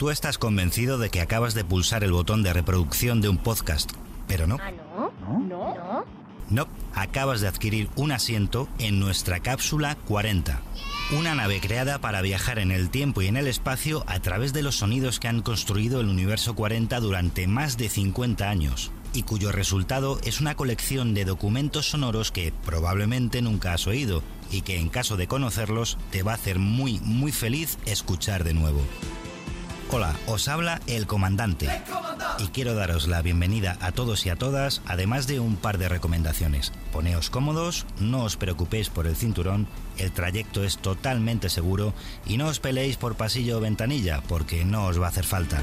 Tú estás convencido de que acabas de pulsar el botón de reproducción de un podcast, pero no. ¿Ah, no? ¿No? ¿No? No, acabas de adquirir un asiento en nuestra cápsula 40. Una nave creada para viajar en el tiempo y en el espacio a través de los sonidos que han construido el universo 40 durante más de 50 años y cuyo resultado es una colección de documentos sonoros que probablemente nunca has oído y que en caso de conocerlos te va a hacer muy muy feliz escuchar de nuevo. Hola, os habla el comandante y quiero daros la bienvenida a todos y a todas, además de un par de recomendaciones. Poneos cómodos, no os preocupéis por el cinturón, el trayecto es totalmente seguro y no os peleéis por pasillo o ventanilla porque no os va a hacer falta.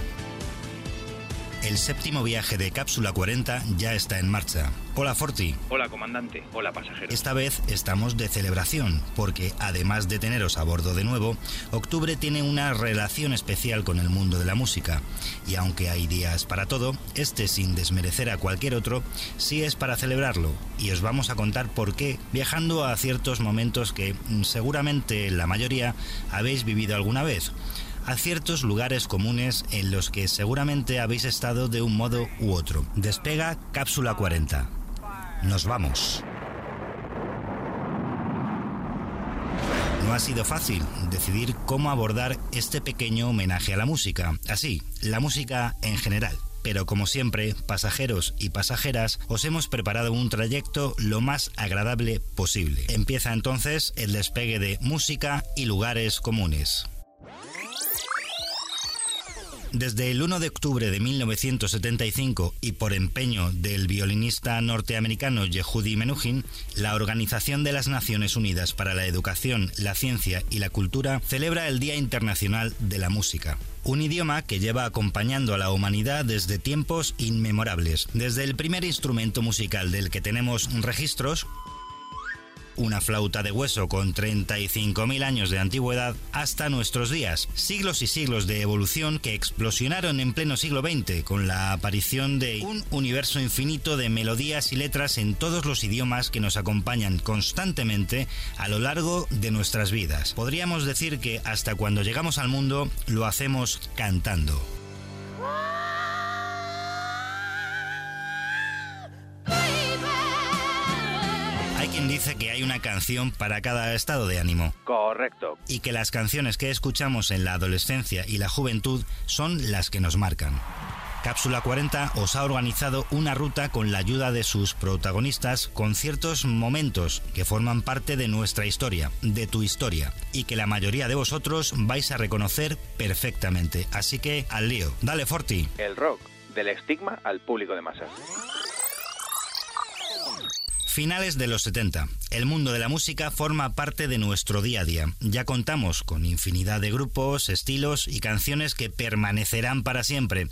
El séptimo viaje de Cápsula 40 ya está en marcha. Hola Forti. Hola comandante, hola pasajero. Esta vez estamos de celebración, porque además de teneros a bordo de nuevo, octubre tiene una relación especial con el mundo de la música. Y aunque hay días para todo, este sin desmerecer a cualquier otro, sí es para celebrarlo. Y os vamos a contar por qué, viajando a ciertos momentos que mm, seguramente la mayoría habéis vivido alguna vez a ciertos lugares comunes en los que seguramente habéis estado de un modo u otro. Despega Cápsula 40. Nos vamos. No ha sido fácil decidir cómo abordar este pequeño homenaje a la música. Así, la música en general pero como siempre, pasajeros y pasajeras, os hemos preparado un trayecto lo más agradable posible. Empieza entonces el despegue de música y lugares comunes. Desde el 1 de octubre de 1975 y por empeño del violinista norteamericano Yehudi Menuhin, la Organización de las Naciones Unidas para la Educación, la Ciencia y la Cultura celebra el Día Internacional de la Música. Un idioma que lleva acompañando a la humanidad desde tiempos inmemorables, desde el primer instrumento musical del que tenemos registros, una flauta de hueso con 35.000 años de antigüedad hasta nuestros días. Siglos y siglos de evolución que explosionaron en pleno siglo XX con la aparición de un universo infinito de melodías y letras en todos los idiomas que nos acompañan constantemente a lo largo de nuestras vidas. Podríamos decir que hasta cuando llegamos al mundo lo hacemos cantando. Dice que hay una canción para cada estado de ánimo. Correcto. Y que las canciones que escuchamos en la adolescencia y la juventud son las que nos marcan. Cápsula 40 os ha organizado una ruta con la ayuda de sus protagonistas con ciertos momentos que forman parte de nuestra historia, de tu historia, y que la mayoría de vosotros vais a reconocer perfectamente. Así que al lío. Dale, Forti. El rock, del estigma al público de masas. Finales de los 70. El mundo de la música forma parte de nuestro día a día. Ya contamos con infinidad de grupos, estilos y canciones que permanecerán para siempre.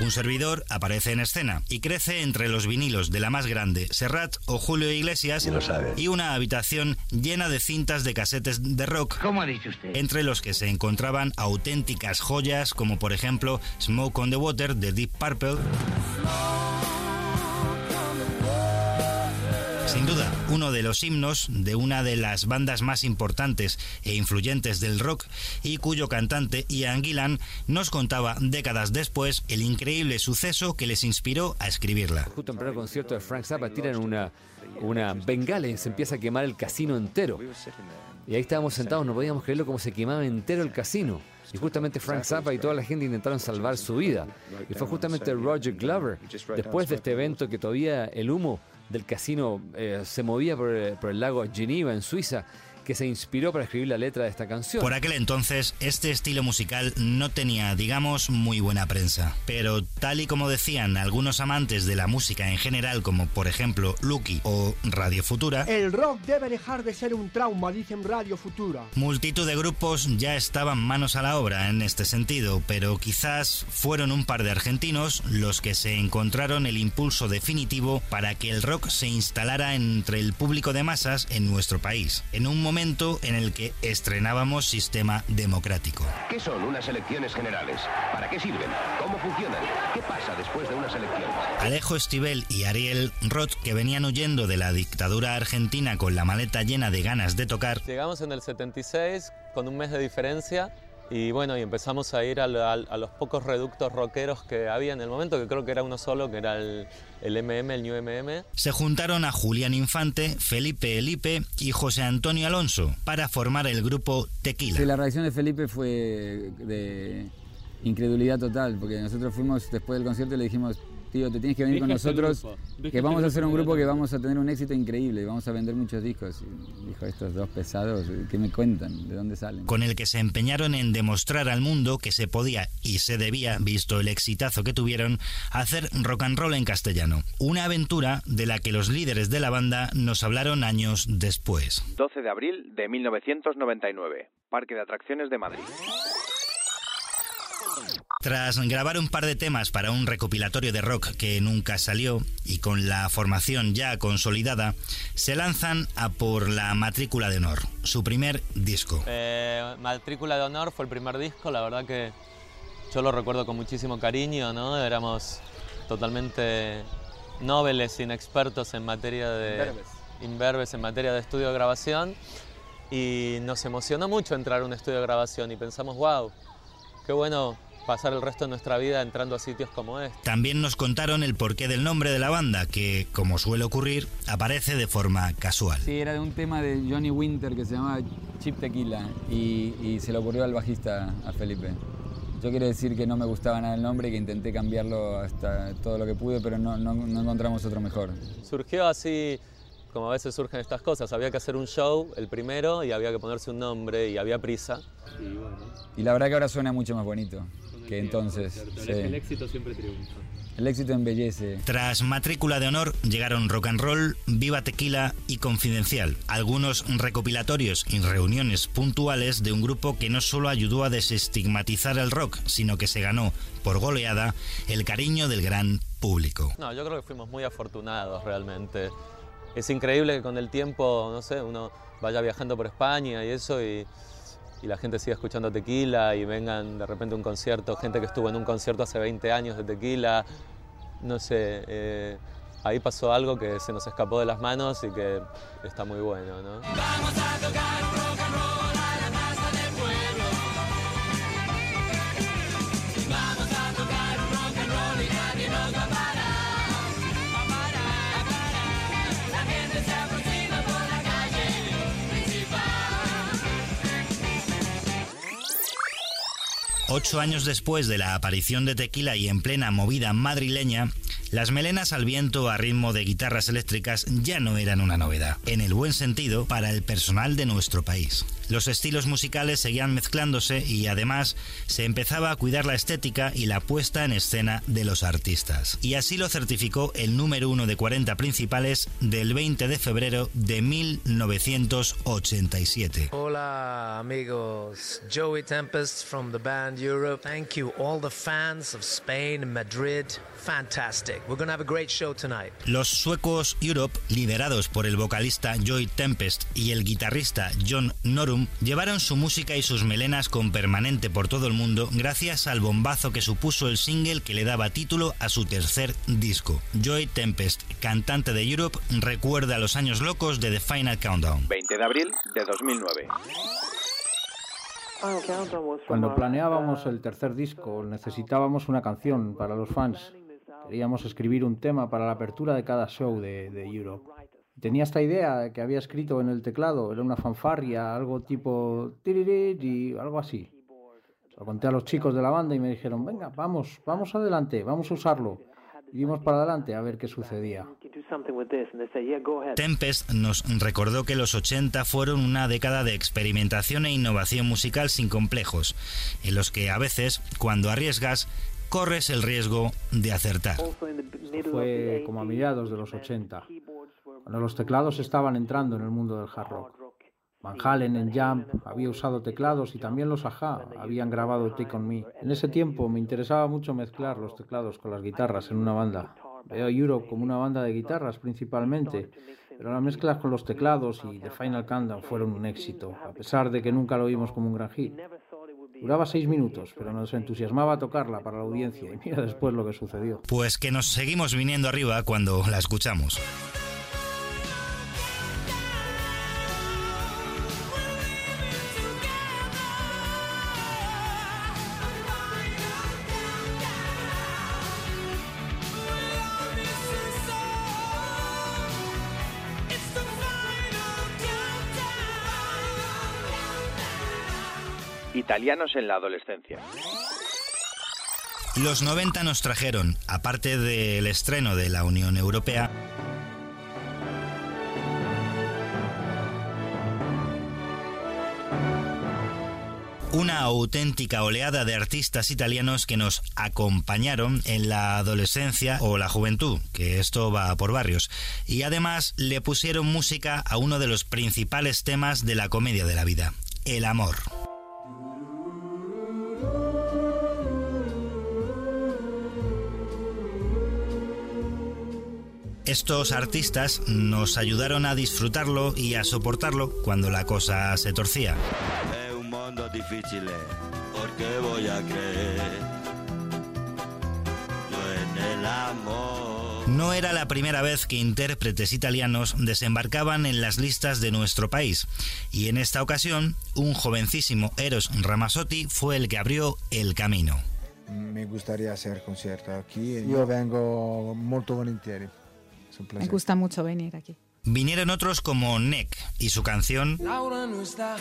Un servidor aparece en escena y crece entre los vinilos de la más grande, Serrat o Julio Iglesias, Y lo sabe. y una habitación llena de cintas de casetes de rock. ¿Cómo ha dicho usted? Entre los que se encontraban auténticas joyas como por ejemplo Smoke on the Water de Deep Purple. Uno de los himnos de una de las bandas más importantes e influyentes del rock y cuyo cantante Ian Gillan nos contaba décadas después el increíble suceso que les inspiró a escribirla. Justo en pleno concierto de Frank Zappa tiran una, una bengala y se empieza a quemar el casino entero. Y ahí estábamos sentados, no podíamos creerlo como se quemaba entero el casino. Y justamente Frank Zappa y toda la gente intentaron salvar su vida. Y fue justamente Roger Glover, después de este evento que todavía el humo del casino eh, se movía por, eh, por el lago Geneva en Suiza, que se inspiró para escribir la letra de esta canción. Por aquel entonces, este estilo musical no tenía, digamos, muy buena prensa. Pero tal y como decían algunos amantes de la música en general, como por ejemplo Lucky o Radio Futura, El rock debe dejar de ser un trauma, dicen Radio Futura. multitud de grupos ya estaban manos a la obra en este sentido, pero quizás fueron un par de argentinos los que se encontraron el impulso definitivo para que el rock se instalara entre el público de masas en nuestro país, en un momento en el que estrenábamos sistema democrático. ¿Qué son unas elecciones generales? ¿Para qué sirven? ¿Cómo funcionan? ¿Qué pasa después de unas elecciones? Alejo Stivel y Ariel Roth, que venían huyendo de la dictadura argentina con la maleta llena de ganas de tocar, Llegamos en el 76 con un mes de diferencia Y bueno, y empezamos a ir a, a- a los pocos reductos rockeros que había en el momento, que creo que era uno solo, que era el, el MM, el New MM. Se juntaron a Julián Infante, Felipe Elipe y José Antonio Alonso para formar el grupo Tequila. Sí, la reacción de Felipe fue de incredulidad total, porque nosotros fuimos después del concierto y le dijimos, tío, te tienes que venir con nosotros, que vamos a hacer un grupo que vamos a tener un éxito increíble, vamos a vender muchos discos. Y dijo, estos dos pesados, ¿qué me cuentan? ¿De dónde salen? con el que se empeñaron en demostrar al mundo que se podía y se debía, visto el exitazo que tuvieron, hacer rock and roll en castellano. Una aventura de la que los líderes de la banda nos hablaron años después. 12 de abril de 1999. Parque de Atracciones de Madrid. Tras grabar un par de temas para un recopilatorio de rock que nunca salió y con la formación ya consolidada, se lanzan a por la matrícula de honor, su primer disco. Eh, Matrícula de Honor fue el primer disco, la verdad que yo lo recuerdo con muchísimo cariño, ¿no? Éramos totalmente nobles, inexpertos en materia de... imberbes en materia de estudio de grabación y nos emocionó mucho entrar a un estudio de grabación y pensamos, wow, qué bueno pasar el resto de nuestra vida entrando a sitios como este. También nos contaron el porqué del nombre de la banda, que, como suele ocurrir, aparece de forma casual. Sí, era de un tema de Johnny Winter que se llamaba Chip Tequila y, y se le ocurrió al bajista, a Felipe. Yo quiero decir que no me gustaba nada el nombre y que intenté cambiarlo hasta todo lo que pude, pero no, no- no encontramos otro mejor. Surgió así como a veces surgen estas cosas, había que hacer un show, el primero, y había que ponerse un nombre y había prisa. Y la verdad que ahora suena mucho más bonito que entonces. sí. éxito siempre triunfa. El éxito embellece. Tras Matrícula de Honor llegaron Rock and Roll, Viva Tequila y Confidencial, algunos recopilatorios y reuniones puntuales de un grupo que no solo ayudó a desestigmatizar el rock, sino que se ganó, por goleada, el cariño del gran público. No, yo creo que fuimos muy afortunados realmente. Es increíble que con el tiempo, no sé, uno vaya viajando por España y eso y, y la gente siga escuchando tequila y vengan de repente a un concierto, gente que estuvo en un concierto hace 20 años de tequila, no sé, eh, ahí pasó algo que se nos escapó de las manos y que está muy bueno, ¿no? Ocho años después de la aparición de Tequila y en plena movida madrileña, las melenas al viento a ritmo de guitarras eléctricas ya no eran una novedad, en el buen sentido para el personal de nuestro país. Los estilos musicales seguían mezclándose y además se empezaba a cuidar la estética y la puesta en escena de los artistas. Y así lo certificó el número uno de 40 principales del 20 de febrero de 1987. Hola amigos, Joey Tempest from the band Europe. Thank you all the fans of Spain Madrid. Fantastic. We're to have a great show tonight. Los suecos Europe, liderados por el vocalista Joy Tempest y el guitarrista John Norum, llevaron su música y sus melenas con permanente por todo el mundo gracias al bombazo que supuso el single que le daba título a su tercer disco. Joy Tempest, cantante de Europe, recuerda los años locos de The Final Countdown. 20 de abril de 2009. Cuando planeábamos el tercer disco necesitábamos una canción para los fans. Queríamos escribir un tema para la apertura de cada show de, de Europe. Tenía esta idea que había escrito en el teclado, era una fanfarria, algo tipo y algo así. Lo conté a los chicos de la banda y me dijeron, venga, vamos, vamos adelante, vamos a usarlo. Y dimos para adelante a ver qué sucedía. Tempest nos recordó que los 80 fueron una década de experimentación e innovación musical sin complejos, en los que a veces, cuando arriesgas, corres el riesgo de acertar. Fue como a mediados de los 80, cuando los teclados estaban entrando en el mundo del hard rock. Van Halen en Jump había usado teclados y también los Aja habían grabado Take On Me. En ese tiempo me interesaba mucho mezclar los teclados con las guitarras en una banda. Veo a Europe como una banda de guitarras principalmente, pero las mezclas con los teclados y The Final Countdown fueron un éxito, a pesar de que nunca lo vimos como un gran hit. Duraba seis minutos, pero nos entusiasmaba tocarla para la audiencia y mira después lo que sucedió. Pues que nos seguimos viniendo arriba cuando la escuchamos. Italianos en la adolescencia. Los 90 nos trajeron, aparte del estreno de la Unión Europea, una auténtica oleada de artistas italianos que nos acompañaron en la adolescencia o la juventud, que esto va por barrios, y además le pusieron música a uno de los principales temas de la comedia de la vida, el amor. Estos artistas nos ayudaron a disfrutarlo y a soportarlo cuando la cosa se torcía. Es un mundo difícil, porque voy a creer yo en el amor. No era la primera vez que intérpretes italianos desembarcaban en las listas de nuestro país, y en esta ocasión un jovencísimo Eros Ramazzotti fue el que abrió el camino. Me gustaría hacer concierto aquí. Yo vengo molto volentieri. Es un Me gusta mucho venir aquí. Vinieron otros como Neck y su canción Laura no está,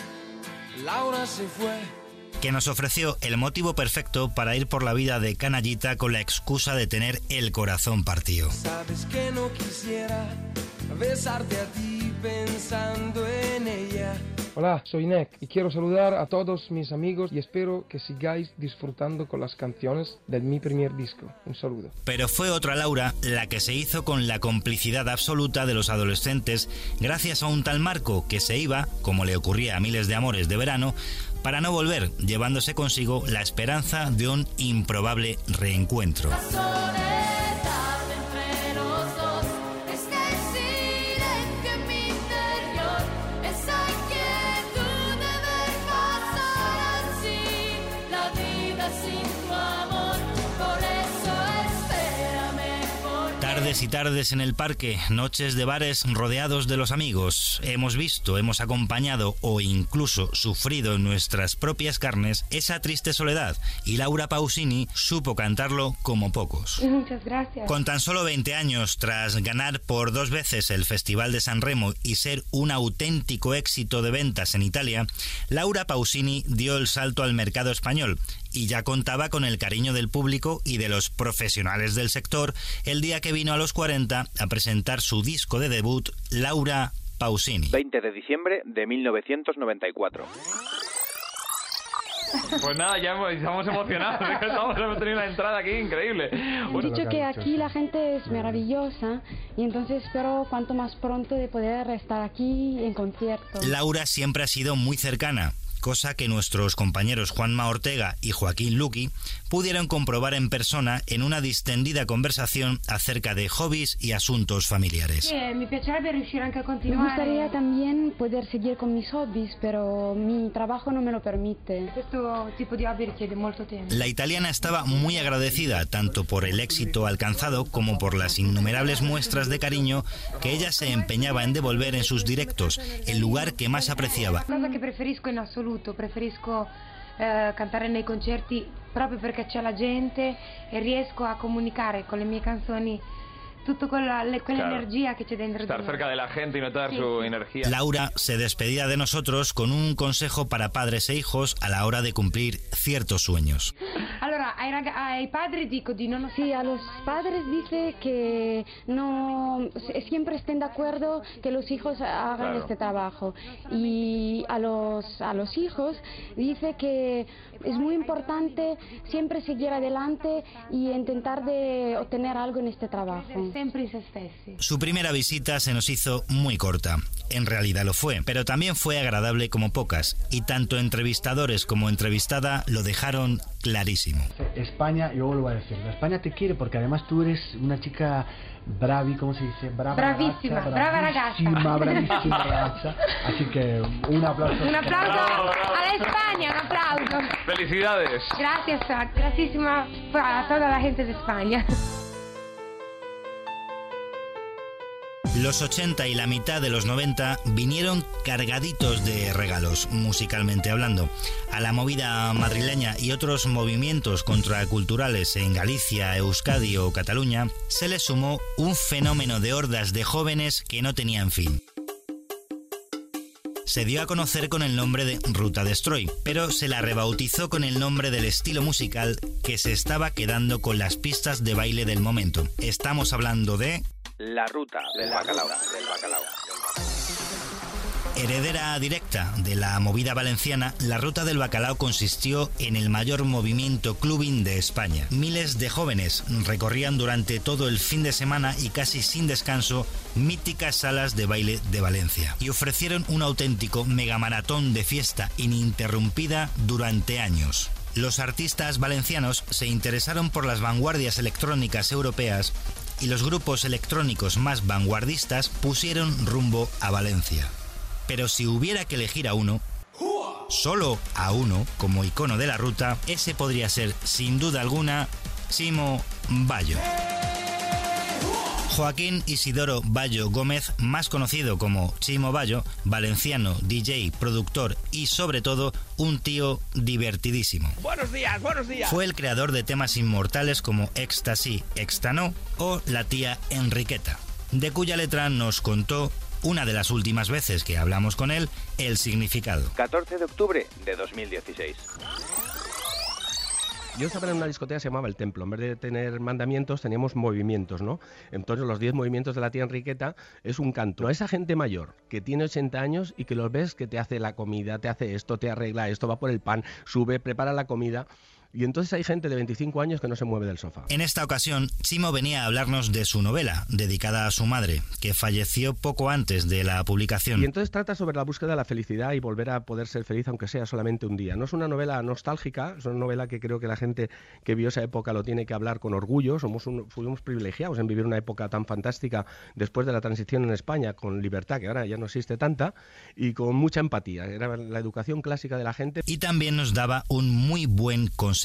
Laura se fue. que nos ofreció el motivo perfecto para ir por la vida de canallita con la excusa de tener el corazón partido. Sabes que no quisiera besarte a ti pensando en ella. Hola, soy Nick y quiero saludar a todos mis amigos y espero que sigáis disfrutando con las canciones de mi primer disco. Un saludo. Pero fue otra Laura la que se hizo con la complicidad absoluta de los adolescentes gracias a un tal Marco que se iba, como le ocurría a miles de amores de verano, para no volver, llevándose consigo la esperanza de un improbable reencuentro. Tardes y tardes en el parque, noches de bares rodeados de los amigos. Hemos visto, hemos acompañado o incluso sufrido en nuestras propias carnes esa triste soledad y Laura Pausini supo cantarlo como pocos. Muchas gracias. Con tan solo 20 años, tras ganar por dos veces el Festival de San Remo y ser un auténtico éxito de ventas en Italia, Laura Pausini dio el salto al mercado español y ya contaba con el cariño del público y de los profesionales del sector el día que vino a los 40 a presentar su disco de debut, Laura Pausini. 20 de diciembre de 1994. Pues nada, ya estamos emocionados. Estamos, hemos tenido una entrada aquí increíble. Han dicho que aquí la gente es maravillosa y entonces espero cuanto más pronto de poder estar aquí en concierto. Laura siempre ha sido muy cercana, cosa que nuestros compañeros Juanma Ortega y Joaquín Luqui pudieron comprobar en persona en una distendida conversación acerca de hobbies y asuntos familiares. Me gustaría también poder seguir con mis hobbies, pero mi trabajo no me lo permite. La italiana estaba muy agradecida tanto por el éxito alcanzado como por las innumerables muestras de cariño que ella se empeñaba en devolver en sus directos, el lugar que más apreciaba. La assoluto, preferisco eh, cantare nei concerti proprio perché c'è la gente e riesco a comunicare con le mie canzoni quella, le- quell'energia che c'è dentro Estar cerca de la gente y notar su energía. Laura se despedía de nosotros con un consejo para padres e hijos a la hora de cumplir ciertos sueños. Allora, ai, raga- ai padri dico di non... Sí, a los padres dice que no siempre estén de acuerdo que los hijos hagan Claro. este trabajo. Y a los, a los hijos dice que es muy importante siempre seguir adelante y intentar de obtener algo en este trabajo. Se stessi. Su primera visita se nos hizo muy corta. En realidad lo fue, pero también fue agradable como pocas, y tanto entrevistadores como entrevistada lo dejaron clarísimo. España, yo vuelvo a decirlo, España te quiere porque además tú eres una chica bravi, ¿cómo se dice? Brava Bravissima, ragazza, brava ragazza. bravissima ragazza. Así que un aplauso. Un applauso a la España, un applauso. Felicidades. Gracias, graciísima a toda la gente de España. Los 80 y la mitad de los 90 vinieron cargaditos de regalos, musicalmente hablando. A la movida madrileña y otros movimientos contraculturales en Galicia, Euskadi o Cataluña, se le sumó un fenómeno de hordas de jóvenes que no tenían fin. se dio a conocer con el nombre de Ruta Destroy, pero se la rebautizó con el nombre del estilo musical que se estaba quedando con las pistas de baile del momento. Estamos hablando de La ruta del bacalao. Del bacalao. Heredera directa de la movida valenciana, la Ruta del Bacalao consistió en el mayor movimiento clubbing de España. Miles de jóvenes recorrían durante todo el fin de semana y casi sin descanso míticas salas de baile de Valencia y ofrecieron un auténtico megamaratón de fiesta ininterrumpida durante años. Los artistas valencianos se interesaron por las vanguardias electrónicas europeas y los grupos electrónicos más vanguardistas pusieron rumbo a Valencia. Pero si hubiera que elegir a uno, solo a uno como icono de la ruta, ese podría ser, sin duda alguna, Chimo Bayo. Joaquín Isidoro Bayo Gómez, más conocido como Chimo Bayo, valenciano, DJ, productor y sobre todo un tío divertidísimo. Buenos días, buenos días. Fue el creador de temas inmortales como Éxtasy, Extanó o La tía Enriqueta, de cuya letra nos contó una de las últimas veces que hablamos con él, el significado. 14 de octubre de 2016. Yo estaba en una discoteca que se llamaba El Templo. En vez de tener mandamientos, teníamos movimientos, ¿no? Entonces, los 10 movimientos de la tía Enriqueta es un canto. A esa gente mayor que tiene 80 años y que los ves que te hace la comida, te hace esto, te arregla esto, va por el pan, sube, prepara la comida. Y entonces hay gente de 25 años que no se mueve del sofá. En esta ocasión, Chimo venía a hablarnos de su novela, dedicada a su madre, que falleció poco antes de la publicación. Y entonces trata sobre la búsqueda de la felicidad y volver a poder ser feliz aunque sea solamente un día. No es una novela nostálgica, es una novela que creo que la gente que vio esa época lo tiene que hablar con orgullo. Somos un- fuimos privilegiados en vivir una época tan fantástica después de la transición en España, con libertad, que ahora ya no existe tanta, y con mucha empatía. Era la educación clásica de la gente. Y también nos daba un muy buen consejo.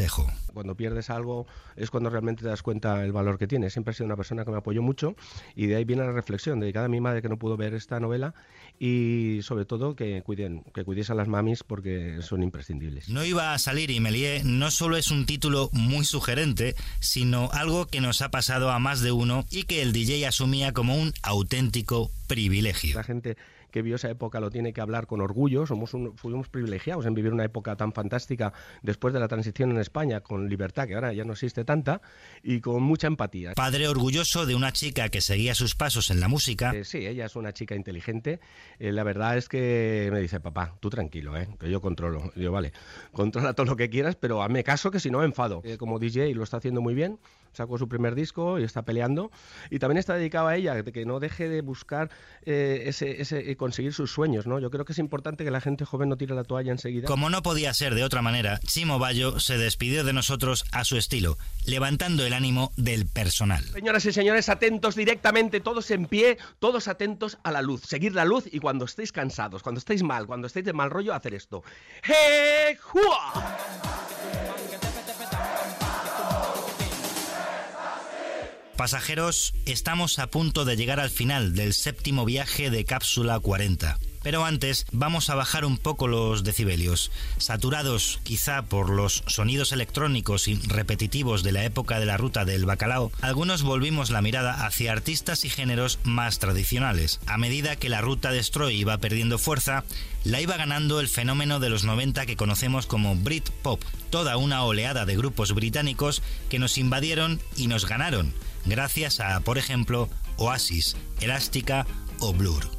Cuando pierdes algo es cuando realmente te das cuenta el valor que tiene. Siempre he sido una persona que me apoyó mucho y de ahí viene la reflexión dedicada a mi madre que no pudo ver esta novela y sobre todo que cuiden, que cuidéis a las mamis porque son imprescindibles. No iba a salir y me lié no solo es un título muy sugerente, sino algo que nos ha pasado a más de uno y que el DJ asumía como un auténtico privilegio. La gente que vio esa época lo tiene que hablar con orgullo. Somos un- fuimos privilegiados en vivir una época tan fantástica después de la transición en España, con libertad, que ahora ya no existe tanta, y con mucha empatía. Padre orgulloso de una chica que seguía sus pasos en la música. Eh, sí, ella es una chica inteligente. Eh, la verdad es que me dice, papá, tú tranquilo, ¿eh? que yo controlo. Yo, vale, controla todo lo que quieras, pero hazme caso que si no me enfado. Eh, como DJ lo está haciendo muy bien, sacó su primer disco y está peleando. Y también está dedicado a ella, de que no deje de buscar eh, ese, ese, eh, conseguir sus sueños. ¿no? Yo creo que es importante que la gente joven no tire la toalla enseguida. Como no podía ser de otra manera, Chimo Bayo se despidió de nosotros a su estilo, levantando el ánimo del personal. Señoras y señores, atentos directamente, todos en pie, todos atentos a la luz. Seguir la luz y cuando estéis cansados, cuando estéis mal, cuando estéis de mal rollo, hacer esto. ¡Hey! ¡Jua! Pasajeros, estamos a punto de llegar al final del séptimo viaje de Cápsula 40. Pero antes vamos a bajar un poco los decibelios. Saturados quizá por los sonidos electrónicos y repetitivos de la época de la ruta del bacalao, algunos volvimos la mirada hacia artistas y géneros más tradicionales. A medida que la ruta Destroy iba perdiendo fuerza, la iba ganando el fenómeno de los 90 que conocemos como Brit Pop, toda una oleada de grupos británicos que nos invadieron y nos ganaron, gracias a, por ejemplo, Oasis, Elástica o Blur.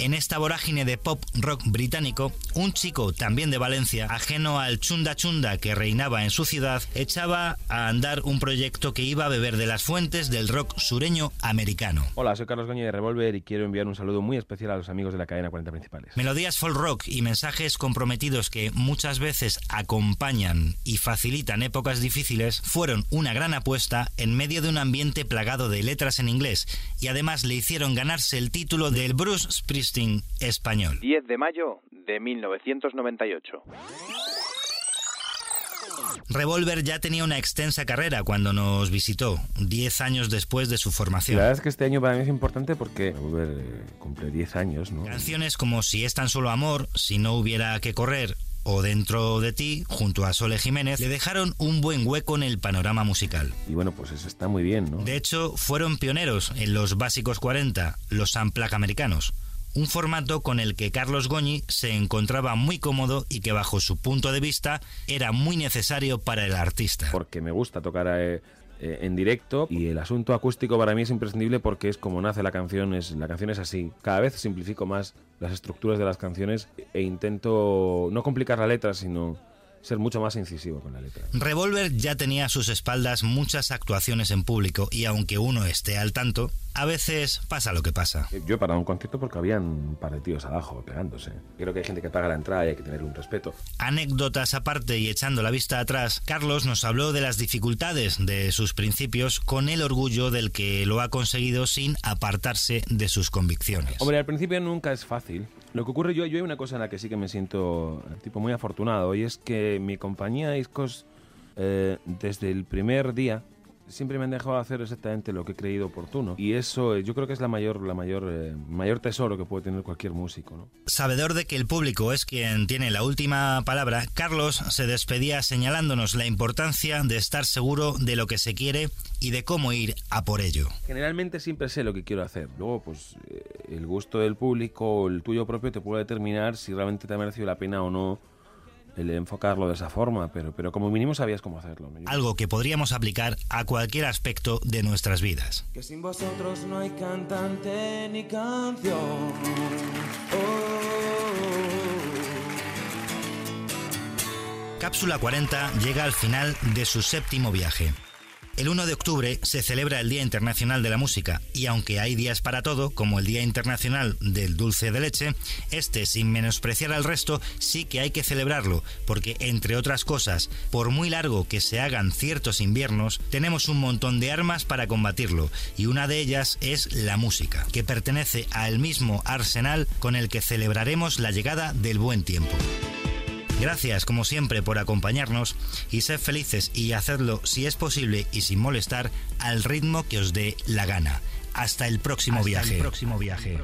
En esta vorágine de pop rock británico, un chico también de Valencia, ajeno al chunda chunda que reinaba en su ciudad, echaba a andar un proyecto que iba a beber de las fuentes del rock sureño americano. Hola, soy Carlos Goñi de Revolver y quiero enviar un saludo muy especial a los amigos de la cadena 40 Principales. Melodías folk rock y mensajes comprometidos que muchas veces acompañan y facilitan épocas difíciles fueron una gran apuesta en medio de un ambiente plagado de letras en inglés y además le hicieron ganarse el título del Bruce Springsteen español. 10 de mayo de 1998. Revolver ya tenía una extensa carrera cuando nos visitó, 10 años después de su formación. la verdad es que este año para mí es importante porque Revolver eh, cumple 10 años, ¿no? Canciones como Si es tan solo amor, Si no hubiera que correr o Dentro de ti, junto a Sole Jiménez, le dejaron un buen hueco en el panorama musical. Y bueno, pues eso está muy bien, ¿no? De hecho, fueron pioneros en los básicos 40, los Unplugged americanos. Un formato con el que Carlos Goñi se encontraba muy cómodo y que bajo su punto de vista era muy necesario para el artista. Porque me gusta tocar eh, eh, en directo y el asunto acústico para mí es imprescindible porque es como nace la canción, es, la canción es así. Cada vez simplifico más las estructuras de las canciones e intento no complicar la letra, sino ser mucho más incisivo con la letra. Revolver ya tenía a sus espaldas muchas actuaciones en público y aunque uno esté al tanto, a veces pasa lo que pasa. Yo he parado un concierto porque habían un par de tíos abajo pegándose. Creo que hay gente que paga la entrada y hay que tener un respeto. Anécdotas aparte y echando la vista atrás, Carlos nos habló de las dificultades de sus principios con el orgullo del que lo ha conseguido sin apartarse de sus convicciones. Hombre, al principio nunca es fácil. Lo que ocurre, yo, yo hay una cosa en la que sí que me siento tipo muy afortunado y es que mi compañía discos eh, desde el primer día siempre me han dejado hacer exactamente lo que he creído oportuno y eso eh, yo creo que es la mayor la mayor eh, mayor tesoro que puede tener cualquier músico ¿no? Sabedor de que el público es quien tiene la última palabra, Carlos se despedía señalándonos la importancia de estar seguro de lo que se quiere y de cómo ir a por ello. generalmente siempre sé lo que quiero hacer luego pues eh, el gusto del público o el tuyo propio te puede determinar si realmente te ha merecido la pena o no el enfocarlo de esa forma pero pero como mínimo sabías cómo hacerlo. Algo que podríamos aplicar a cualquier aspecto de nuestras vidas. Que sin vosotros no hay cantante ni canción. Cápsula 40 llega al final de su séptimo viaje. El 1 de octubre se celebra el Día Internacional de la Música y aunque hay días para todo, como el Día Internacional del Dulce de Leche, este, sin menospreciar al resto, sí que hay que celebrarlo, porque entre otras cosas, por muy largo que se hagan ciertos inviernos, tenemos un montón de armas para combatirlo y una de ellas es la música, que pertenece al mismo arsenal con el que celebraremos la llegada del buen tiempo. Gracias, como siempre, por acompañarnos y ser felices y hacerlo, si es posible y sin molestar, al ritmo que os dé la gana. Hasta el próximo Hasta el viaje. Próximo viaje.